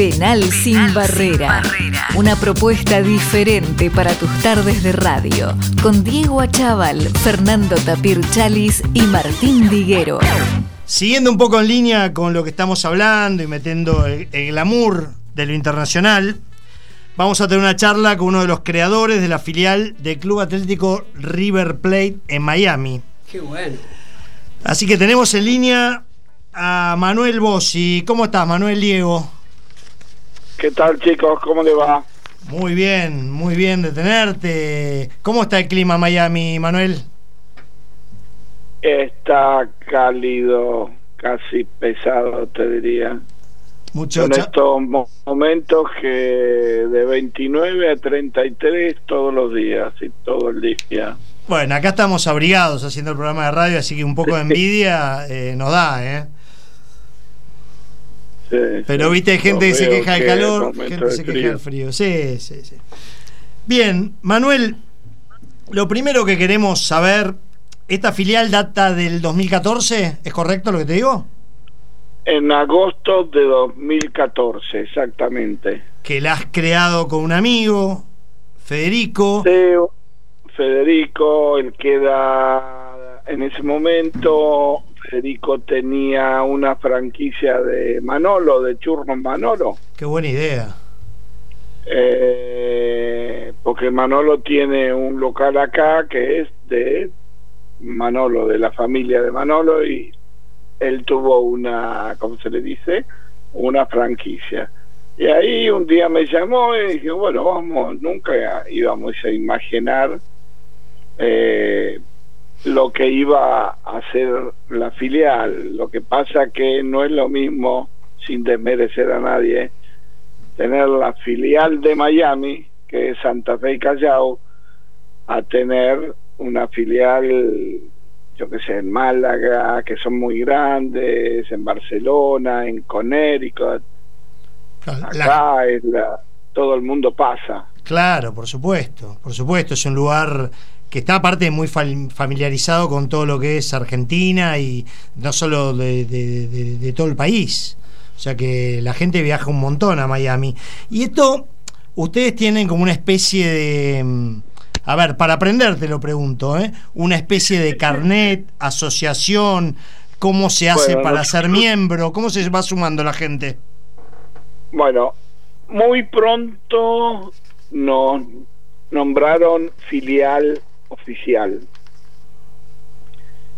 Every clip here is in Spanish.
Penal, sin, barrera. Una propuesta diferente para tus tardes de radio. Con Diego Achával, Fernando Tapir Chalis y Martín Diguero. Siguiendo un poco en línea con lo que estamos hablando y metiendo el, el glamour de lo internacional, vamos a tener una charla con uno de los creadores de la filial del Club Atlético River Plate en Miami. Qué bueno. Así que tenemos en línea a Manuel Bossi. ¿Cómo estás, Manuel Diego? ¿Qué tal, chicos? ¿Cómo le va? Muy bien, muy bien de tenerte. ¿Cómo está el clima en Miami, Manuel? Está cálido, casi pesado, te diría. Mucho en estos mo- momentos que de 29 a 33 todos los días y todo el día. Bueno, acá estamos abrigados haciendo el programa de radio, así que un poco de envidia eh, nos da, ¿eh? Sí, Pero sí. viste, hay gente que se queja del que calor, gente que se queja del frío. Sí, sí, sí. Bien, Manuel, lo primero que queremos saber, ¿esta filial data del 2014? ¿Es correcto lo que te digo? En agosto de 2014, exactamente. Que la has creado con un amigo, Federico. Federico, él queda en ese momento. Federico tenía una franquicia de Manolo, de Churros Manolo. Qué buena idea. Eh, porque Manolo tiene un local acá que es de Manolo, de la familia de Manolo, y él tuvo una, ¿cómo se le dice? Una franquicia. Y ahí un día me llamó y dije, bueno, vamos, nunca íbamos a imaginar eh, lo que iba a hacer la filial. Lo que pasa que no es lo mismo, sin desmerecer a nadie, tener la filial de Miami, que es Santa Fe y Callao, a tener una filial, yo que sé, en Málaga, que son muy grandes, en Barcelona, en Connecticut. La- Acá es la, todo el mundo pasa. Claro, por supuesto, por supuesto, es un lugar que está aparte muy familiarizado con todo lo que es Argentina y no solo de, de- de- de todo el país. O sea que la gente viaja un montón a Miami. Y esto, ustedes tienen como una especie de... mm, A ver, para aprender te lo pregunto, ¿eh? Una especie de carnet, asociación, cómo se hace Bueno, para ser miembro, cómo se va sumando la gente. Bueno, muy pronto nos nombraron filial oficial.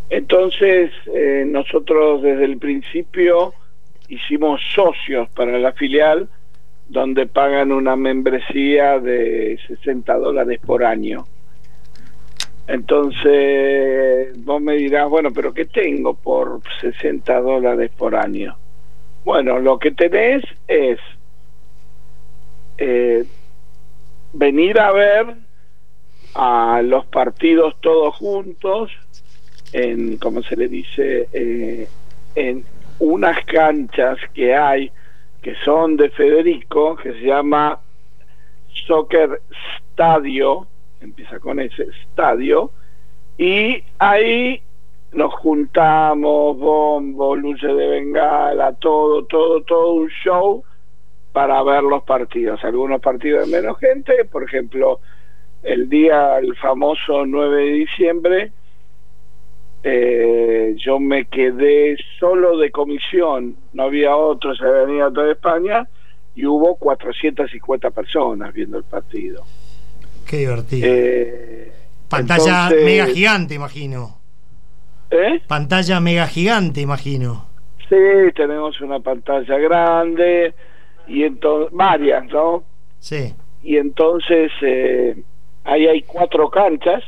Entonces, eh, nosotros desde el principio hicimos socios para la filial, donde pagan una membresía de 60 dólares por año. Entonces, vos me dirás, bueno, pero ¿qué tengo por 60 dólares por año? Bueno, lo que tenés es eh, venir a ver a los partidos todos juntos en, como se le dice, eh, en unas canchas que hay que son de Federico, que se llama Soccer Stadio, empieza con ese estadio, y ahí nos juntamos, bombo, luces de bengala, todo, todo, todo un show para ver los partidos. Algunos partidos de menos gente, por ejemplo, el día, el famoso 9 de diciembre, eh, yo me quedé solo de comisión, no había otros, se había venido a toda España, y hubo 450 personas viendo el partido. Qué divertido. Eh, Pantalla entonces- mega gigante, imagino. ¿Eh? Pantalla mega gigante, imagino. Sí, tenemos una pantalla grande y entonces varias, ¿no? Sí. Y entonces eh, ahí hay cuatro canchas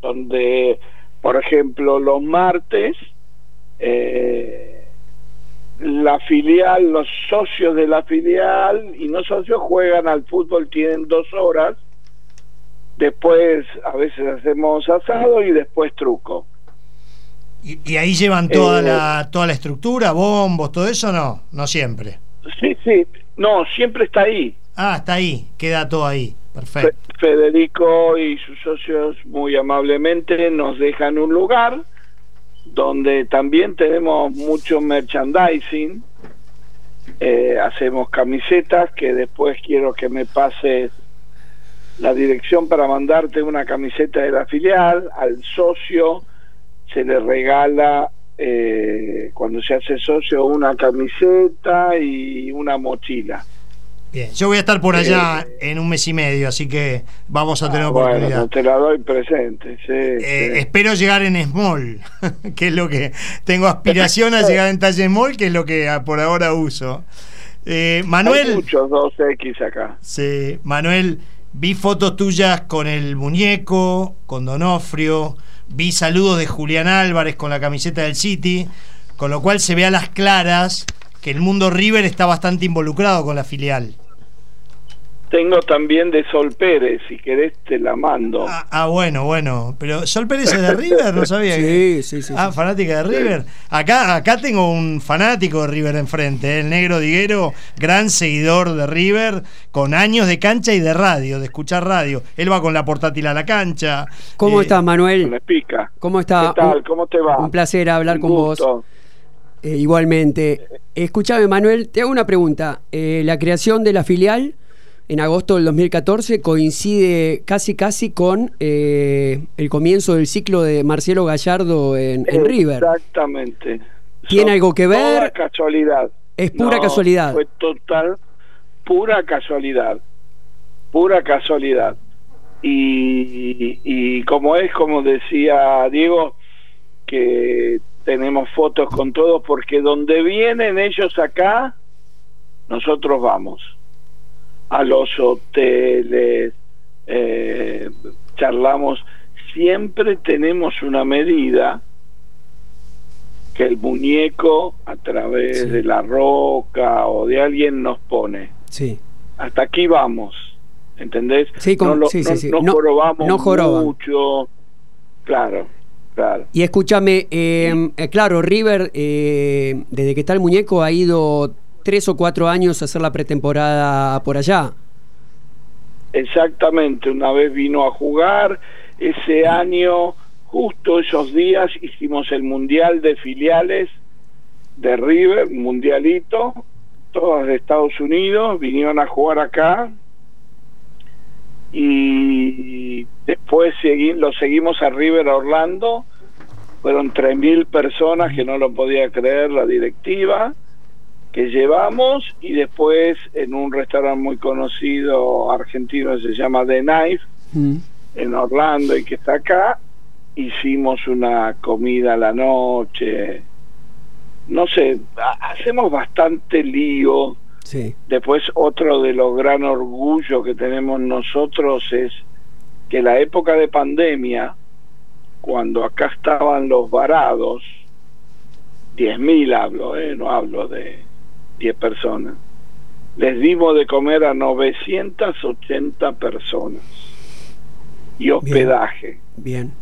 donde, por ejemplo, los martes eh, la filial, los socios de la filial y no socios juegan al fútbol, tienen dos horas. Después a veces hacemos asado y después truco. ¿Y, y ahí llevan toda, Eh, la, toda la estructura, bombos, todo eso? No, no siempre. Sí, sí, no, siempre está ahí. Ah, está ahí, queda todo ahí. Federico y sus socios muy amablemente nos dejan un lugar donde también tenemos mucho merchandising Eh, hacemos camisetas que después quiero que me pases la dirección para mandarte una camiseta de la filial. Al socio se le regala eh, cuando se hace socio una camiseta y una mochila. Bien, yo voy a estar por allá en un mes y medio, así que vamos a tener Ah, oportunidad. Bueno, te la doy presente. sí, Eh, sí. espero llegar en small, que es lo que tengo aspiración a llegar en talle small, que es lo que por ahora uso. Eh, Hay Manuel, muchos 2X acá. sí, Manuel, vi fotos tuyas con el muñeco, con Donofrio, vi saludos de Julián Álvarez con la camiseta del City, con lo cual se ve a las claras que el mundo River está bastante involucrado con la filial. Tengo también de Sol Pérez, si querés te la mando. Ah, ah, bueno, bueno. Pero Sol Pérez es de River, no sabía. que- Sí, sí, sí. Ah, sí. fanática de River. Acá, acá tengo un fanático de River enfrente, ¿eh? el negro Diguero, gran seguidor de River, con años de cancha y de radio, de escuchar radio. Él va con la portátil a la cancha. ¿Cómo Eh, estás, Manuel? Me pica. ¿Cómo está? ¿Qué tal? ¿Cómo te va? Un placer hablar Un con gusto. vos. Eh, igualmente. Escuchame, Manuel, te hago una pregunta. Eh, la creación de la filial en agosto del 2014 coincide casi casi con eh, el comienzo del ciclo de Marcelo Gallardo en, en River. Exactamente. ¿Tiene Son algo que ver? toda casualidad. Es pura No, casualidad. Fue total, pura casualidad. Pura casualidad. Y, y como es, como decía Diego, que tenemos fotos con todos, porque donde vienen ellos acá, nosotros vamos. A los hoteles, eh, charlamos, siempre tenemos una medida que el muñeco a través Sí. de la roca o de alguien nos pone. Sí. Hasta aquí vamos, ¿entendés? Sí, con- no, lo- sí, sí, no- sí. no No- jorobamos no mucho. Claro, claro. Y escúchame, eh, eh, claro, River, eh, desde que está el muñeco, ha ido tres o cuatro años a hacer la pretemporada por allá. Exactamente, una vez vino a jugar, ese año, justo esos días, hicimos el Mundial de Filiales de River, mundialito, todas de Estados Unidos, vinieron a jugar acá y después segui- lo seguimos a River a Orlando, fueron 3.000 personas que no lo podía creer la directiva que llevamos y después en un restaurante muy conocido argentino que se llama The Knife Mm. en Orlando y que está acá hicimos una comida a la noche no sé ha- hacemos bastante lío Sí. después otro de los gran orgullos que tenemos nosotros es que la época de pandemia cuando acá estaban los varados 10.000 hablo, eh, no hablo de 10 personas. Les dimos de comer a 980 personas y hospedaje. Bien.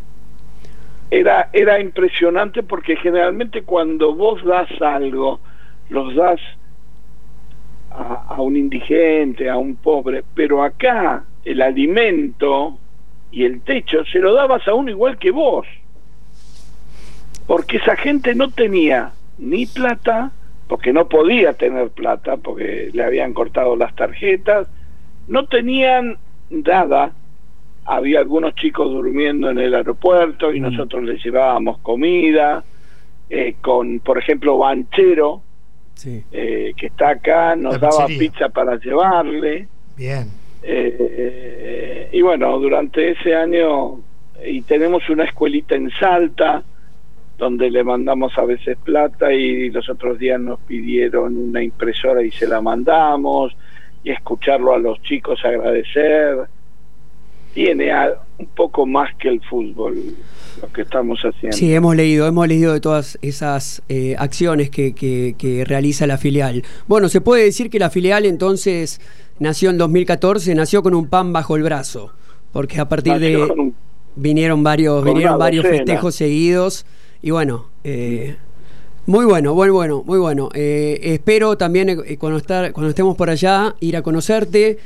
Era, era impresionante porque generalmente cuando vos das algo, los das a, a un indigente, a un pobre, pero acá el alimento y el techo se lo dabas a uno igual que vos. Porque esa gente no tenía ni plata, porque no podía tener plata, porque le habían cortado las tarjetas, no tenían nada. Había algunos chicos durmiendo en el aeropuerto y Mm. nosotros les llevábamos comida, eh, con, por ejemplo, Banchero, Sí. eh, que está acá, nos daba pizza para llevarle. Bien. Eh, y bueno, durante ese año, y tenemos una escuelita en Salta, donde le mandamos a veces plata y los otros días nos pidieron una impresora y se la mandamos, y escucharlo a los chicos agradecer. Tiene a- un poco más que el fútbol lo que estamos haciendo. Sí, hemos leído, hemos leído de todas esas eh, acciones que, que- que realiza la filial. Bueno, se puede decir que la filial entonces nació en 2014, nació con un pan bajo el brazo, porque a partir Nació de un- vinieron varios, vinieron varios docena. festejos seguidos y bueno, eh, muy bueno, muy bueno, muy bueno. Eh, espero también eh, cuando estar, cuando estemos por allá ir a conocerte.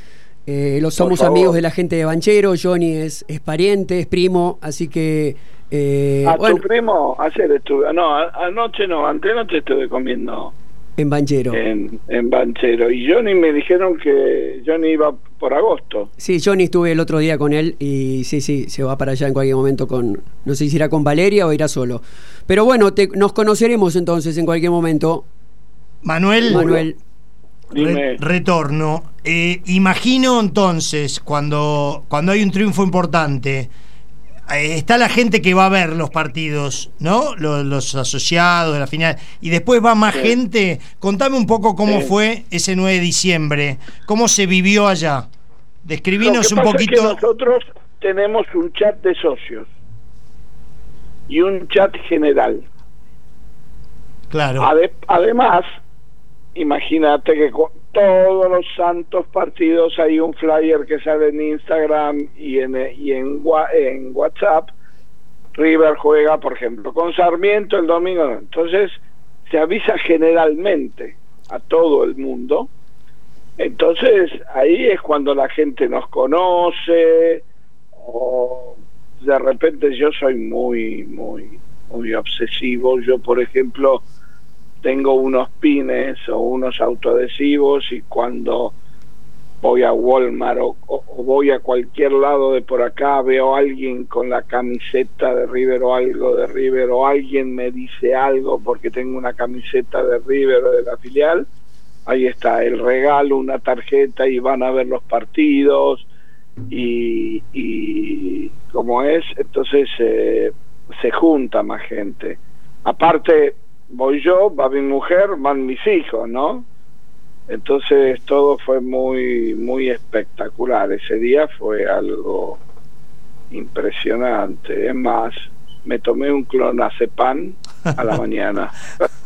Eh, los somos favor. amigos de la gente de Banchero, Johnny es, es pariente, es primo, así que eh, a bueno, tu primo, ayer estuve, no, anoche no, antenoche estuve comiendo En Banchero. En, en Banchero. Y Johnny me dijeron que Johnny iba por agosto. Sí, Johnny estuve el otro día con él y sí, sí, se va para allá en cualquier momento con, no sé si irá con Valeria o irá solo. Pero bueno, te, nos conoceremos entonces en cualquier momento. Manuel, Manuel. Re- retorno. Eh, imagino entonces, cuando, cuando hay un triunfo importante, eh, está la gente que va a ver los partidos, ¿no? Los, los asociados de la final. Y después va más Sí. gente. Contame un poco cómo Sí. fue ese 9 de diciembre. ¿Cómo se vivió allá? Describinos un pasa es que poquito. nosotros tenemos un chat de socios y un chat general. Claro. Ade- además, imagínate que con todos los santos partidos hay un flyer que sale en Instagram y en, y en, en WhatsApp. River juega, por ejemplo, con Sarmiento el domingo. Entonces, se avisa generalmente a todo el mundo. Entonces, ahí es cuando la gente nos conoce o de repente yo soy muy, muy, muy obsesivo. Yo, por ejemplo, tengo unos pines o unos autoadhesivos y cuando voy a Walmart o, voy a cualquier lado de por acá veo a alguien con la camiseta de River o algo de River o alguien me dice algo porque tengo una camiseta de River o de la filial, ahí está el regalo, una tarjeta y van a ver los partidos y, y como es, entonces eh, se junta más gente. Aparte, voy yo, va mi mujer, van mis hijos, ¿no? Entonces todo fue muy, muy espectacular. Ese día fue algo impresionante. Es más, me tomé un clonazepam a la mañana.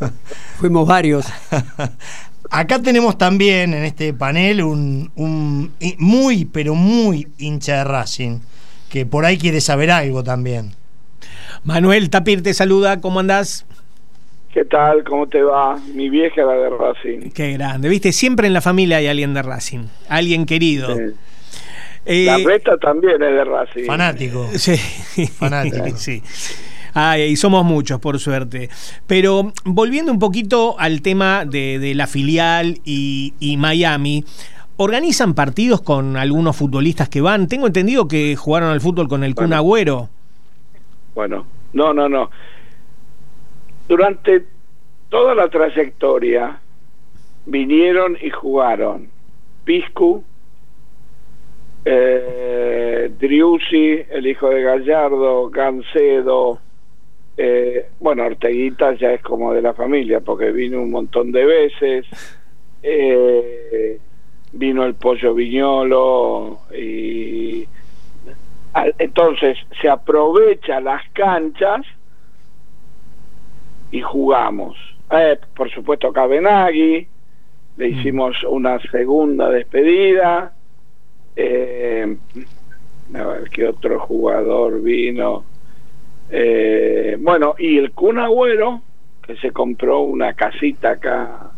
Fuimos varios. Acá tenemos también en este panel un, un muy, pero muy hincha de Racing, que por ahí quiere saber algo también. Manuel Tapir te saluda, ¿cómo andás? ¿Qué tal? ¿Cómo te va? Mi vieja era de Racing. Qué grande, viste, siempre en la familia hay alguien de Racing, alguien querido. Sí. Eh, La reta también es de Racing. Fanático. Sí, Fanático. sí. Ay, y somos muchos, por suerte. Pero volviendo un poquito al tema de, de la filial y, y Miami, ¿organizan partidos con algunos futbolistas que van? Tengo entendido que jugaron al fútbol con el Kun Bueno. Agüero. Bueno, no, no, no. Durante toda la trayectoria vinieron y jugaron Piscu, eh, el hijo de Gallardo, Gancedo, eh, bueno, Orteguita ya es como de la familia porque vino un montón de veces, eh, vino el pollo viñolo y entonces se aprovecha las canchas y jugamos. Eh, por supuesto Cabenagui, le hicimos una segunda despedida. Eh, a ver qué otro jugador vino. Eh, bueno, y el Kun Agüero, que se compró una casita acá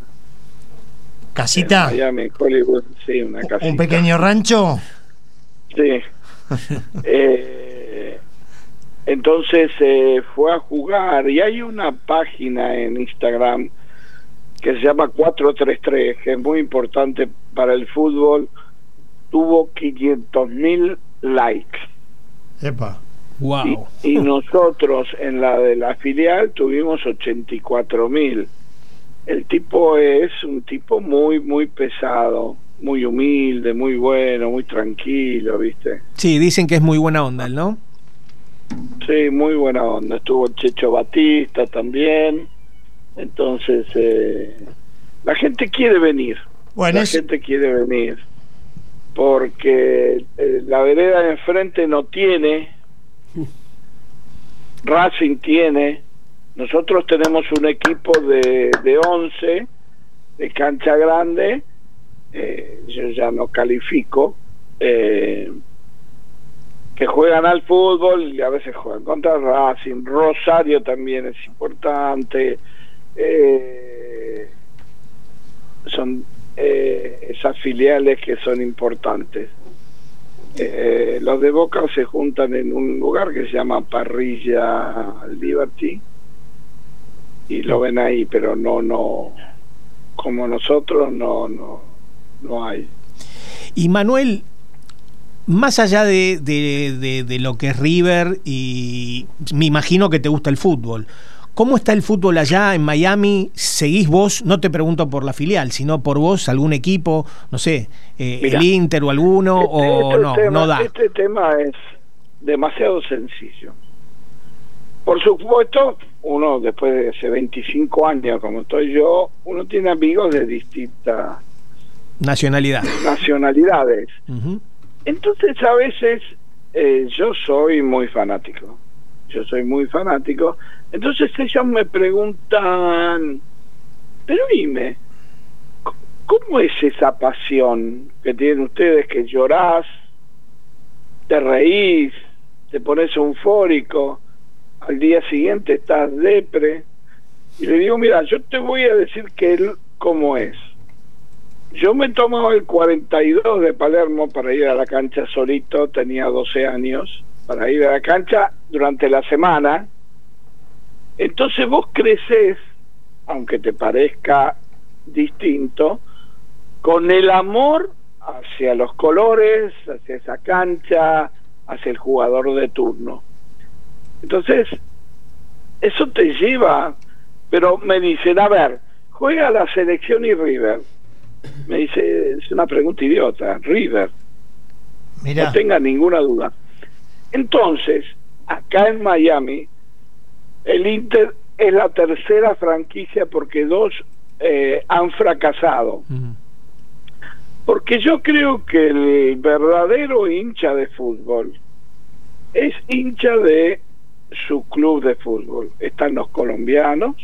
Casita, en Miami, Hollywood, sí, una casita. un pequeño rancho. Sí. Eh, entonces eh, fue a jugar y hay una página en Instagram que se llama 433, que es muy importante para el fútbol. Tuvo 500 mil likes. Epa. Wow. Y, y nosotros en la de la filial tuvimos 84 mil. El tipo es un tipo muy, muy pesado, muy humilde, muy bueno, muy tranquilo, ¿viste? Sí, dicen que es muy buena onda, ¿no? Sí, muy buena onda. Estuvo Checho Batista también. Entonces, eh, la gente quiere venir. Bueno, la es- gente quiere venir. Porque eh, la vereda de enfrente no tiene. Racing tiene. Nosotros tenemos un equipo de, de 11 de cancha grande. eh, yo ya no califico. eh, que juegan al fútbol y a veces juegan contra Racing. Rosario también es importante. eh, son eh, esas filiales que son importantes. Eh, los de Boca se juntan en un lugar que se llama Parrilla Liberty y lo ven ahí, pero no, no, como nosotros no, no, no hay. Y Manuel, más allá de, de, de, lo que es River, y me imagino que te gusta el fútbol, ¿cómo está el fútbol allá en Miami? ¿Seguís vos, no te pregunto por la filial, sino por vos, algún equipo, no sé, eh, el Inter o alguno, este, o este no, tema, no da? Este tema es demasiado sencillo. Por supuesto, uno después de ese 25 años como estoy yo, uno tiene amigos de distintas nacionalidad. nacionalidades. Entonces a veces eh, yo soy muy fanático, yo soy muy fanático, entonces ellos me preguntan, pero dime, ¿cómo es esa pasión que tienen ustedes que llorás, te reís, te pones eufórico? al día siguiente estás depre. Y le digo, mira, yo te voy a decir que él cómo es. Yo me tomaba el 42 de Palermo para ir a la cancha solito, tenía 12 años, para ir a la cancha durante la semana. Entonces vos creces, aunque te parezca distinto, con el amor hacia los colores, hacia esa cancha, hacia el jugador de turno. Entonces, eso te lleva, pero me dicen, a ver, juega la selección y River. Me dice, es una pregunta idiota, River. No tenga ninguna duda. Entonces, acá en Miami, el Inter es la tercera franquicia porque dos eh, han fracasado. Porque yo creo que el verdadero hincha de fútbol es hincha de su club de fútbol. Están los colombianos,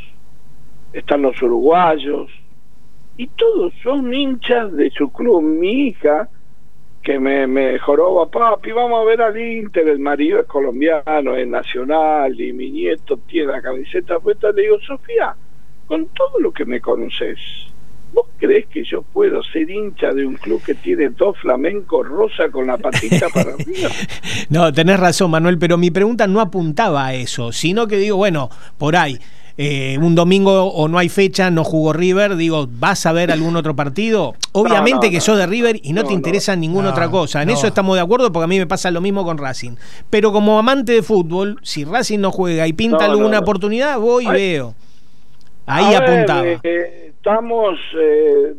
están los uruguayos, y todos son hinchas de su club. Mi hija, que me, me joroba, papi, vamos a ver al Inter, el marido es colombiano, es nacional, y mi nieto tiene la camiseta puesta. Le digo, Sofía, con todo lo que me conoces, ¿Vos crees que yo puedo ser hincha de un club que tiene dos flamencos rosa con la patita para arriba? no, tenés razón, Manuel, pero mi pregunta no apuntaba a eso, sino que digo, bueno, por ahí. Eh, un domingo o no hay fecha, no jugó River, digo, ¿vas a ver algún otro partido? Obviamente que sos de River y no, te interesa ninguna otra cosa. En eso estamos de acuerdo porque a mí me pasa lo mismo con Racing. Pero como amante de fútbol, si Racing no juega y pinta alguna oportunidad, voy y veo. Ahí apuntaba. Eh, estamos, eh,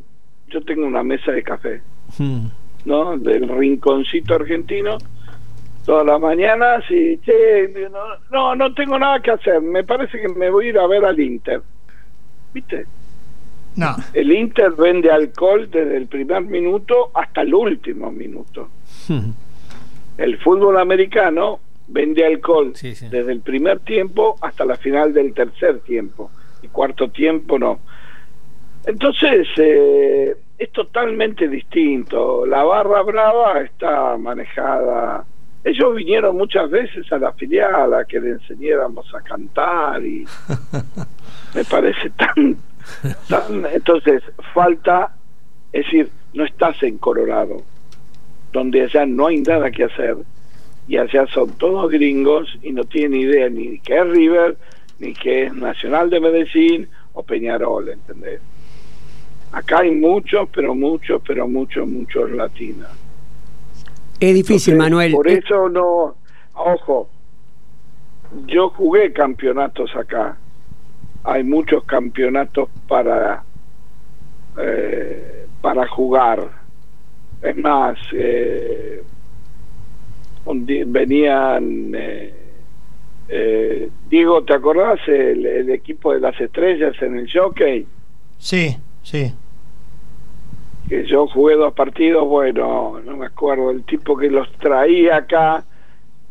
yo tengo una mesa de café, hmm. ¿no? Del rinconcito argentino, todas las mañanas y, che, no, no, tengo nada que hacer, me parece que me voy a ir a ver al Inter. ¿Viste? No. El Inter vende alcohol desde el primer minuto hasta el último minuto. Hmm. El fútbol americano vende alcohol desde el primer tiempo hasta la final del tercer tiempo. Y cuarto tiempo no. Entonces, eh, es totalmente distinto. La barra brava está manejada. Ellos vinieron muchas veces a la filial a que le enseñáramos a cantar y me parece tan, tan... Entonces, falta, es decir, no estás en Colorado, donde allá no hay nada que hacer y allá son todos gringos y no tienen idea ni qué es River, ni qué es Nacional de Medellín o Peñarol, ¿entendés? Acá hay muchos, pero muchos, pero muchos, muchos latinos. Es difícil, Manuel. Por eso no, ojo, yo jugué campeonatos acá. Hay muchos campeonatos para eh, para jugar. Es más, eh, venían eh, eh, Diego, ¿te acordás el, el, equipo de las estrellas en el jockey? Sí, sí que yo jugué dos partidos, bueno, no me acuerdo, el tipo que los traía acá,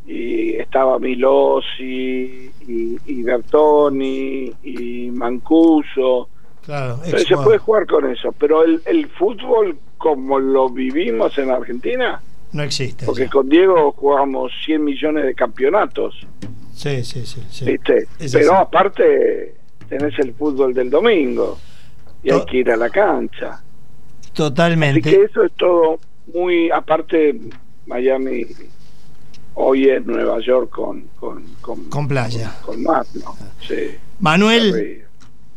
y estaba Milosi, y, y Bertoni, y Mancuso. Claro, se puede jugar con eso, pero el, el fútbol como lo vivimos en Argentina, no existe. Porque con Diego jugamos 100 millones de campeonatos. Sí, sí, sí. ¿Viste? Pero aparte tenés el fútbol del domingo y hay que ir a la cancha. Totalmente. Así que eso es todo muy, aparte Miami hoy es Nueva York con con, con, playa. Con, más, ¿no? Sí. Manuel,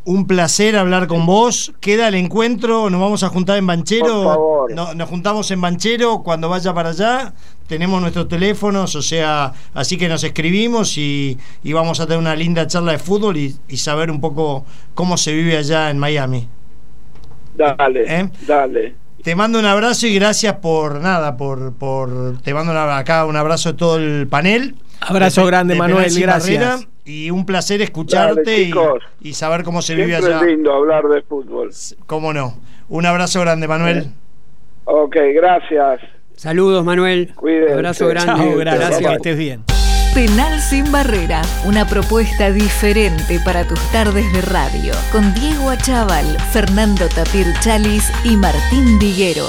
Un placer hablar con vos. Queda el encuentro, nos vamos a juntar en Banchero. Por favor. No- nos juntamos en Banchero cuando vaya para allá. Tenemos nuestros teléfonos, o sea, así que nos escribimos y, y vamos a tener una linda charla de fútbol y, y saber un poco cómo se vive allá en Miami. Dale, ¿Eh? dale. Te mando un abrazo y gracias por nada, por, por te mando una- acá un abrazo de todo el panel. Abrazo De- grande, de Manuel, gracias. Barrera, y un placer escucharte Dale, y, chicos. y saber cómo se vive allá. es lindo hablar de fútbol. ¿Cómo no? Un abrazo grande, Manuel. Ok, gracias. Saludos, Manuel. Cuídense. Abrazo grande. Chao, gracias, que estés bien. Penal sin barrera, una propuesta diferente para tus tardes de radio, con Diego Achával, Fernando Tapir Chalis y Martín Diguero.